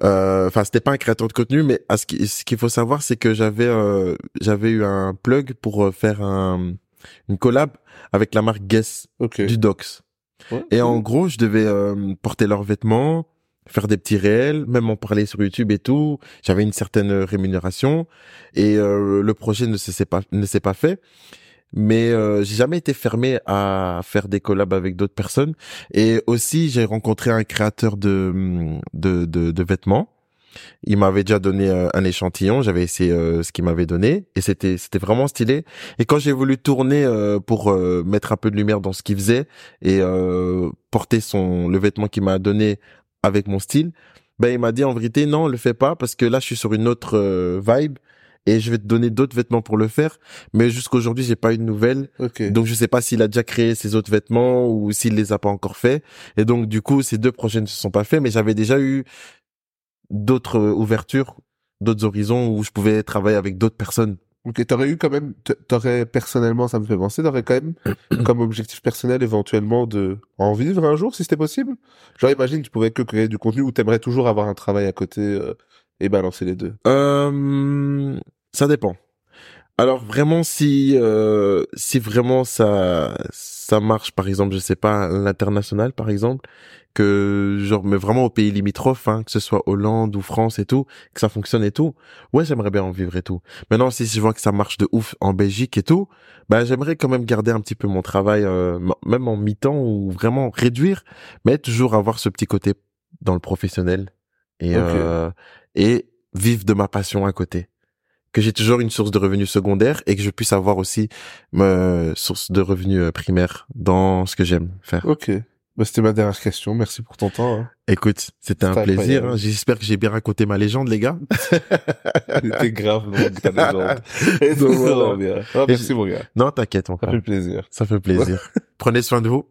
enfin, c'était pas un créateur de contenu, mais à ce qui- ce qu'il faut savoir, c'est que j'avais, euh, j'avais eu un plug pour euh, faire un, une collab avec la marque Guess du Docs. Ouais. Et en gros, je devais euh, porter leurs vêtements, faire des petits réels, même en parler sur YouTube et tout. J'avais une certaine rémunération et euh, le projet ne s'est pas ne s'est pas fait. Mais euh, j'ai jamais été fermé à faire des collabs avec d'autres personnes. Et aussi, j'ai rencontré un créateur de de, de, de vêtements. Il m'avait déjà donné euh, un échantillon, j'avais essayé euh, ce qu'il m'avait donné et c'était c'était vraiment stylé. Et quand j'ai voulu tourner euh, pour mettre un peu de lumière dans ce qu'il faisait et porter son le vêtement qu'il m'a donné avec mon style, ben il m'a dit en vérité non, le fais pas parce que là je suis sur une autre vibe et je vais te donner d'autres vêtements pour le faire. Mais jusqu'aujourd'hui j'ai pas eu de nouvelles, Ok. donc je sais pas s'il a déjà créé ses autres vêtements ou s'il les a pas encore fait. Et donc du coup ces deux projets ne se sont pas faits, mais j'avais déjà eu d'autres euh, ouvertures, d'autres horizons où je pouvais travailler avec d'autres personnes. Ok, t'aurais eu quand même, t'aurais personnellement, ça me fait penser, t'aurais quand même comme objectif personnel éventuellement de en vivre un jour si c'était possible? Genre imagine tu pouvais que créer du contenu ou t'aimerais toujours avoir un travail à côté euh, et balancer les deux. Euh, ça dépend. Alors vraiment si euh, si vraiment ça ça marche par exemple je sais pas l'international par exemple que genre mais vraiment au pays limitrophes hein, que ce soit Hollande ou France et tout que ça fonctionne et tout ouais j'aimerais bien en vivre et tout maintenant si je vois que ça marche de ouf en Belgique et tout bah j'aimerais quand même garder un petit peu mon travail euh, même en mi-temps ou vraiment réduire mais toujours avoir ce petit côté dans le professionnel et euh, et vivre de ma passion à côté que j'ai toujours une source de revenus secondaire et que je puisse avoir aussi ma source de revenus euh, primaire dans ce que j'aime faire. Ok. Bah, c'était ma dernière question. Merci pour ton temps. Hein. Écoute, c'était un plaisir. hein. J'espère que j'ai bien raconté ma légende, les gars. C'était grave longue ta légende. Donc, voilà. bien. Ah, merci mon gars. Non, t'inquiète, mon Ça fait plaisir. Ça fait plaisir. Prenez soin de vous.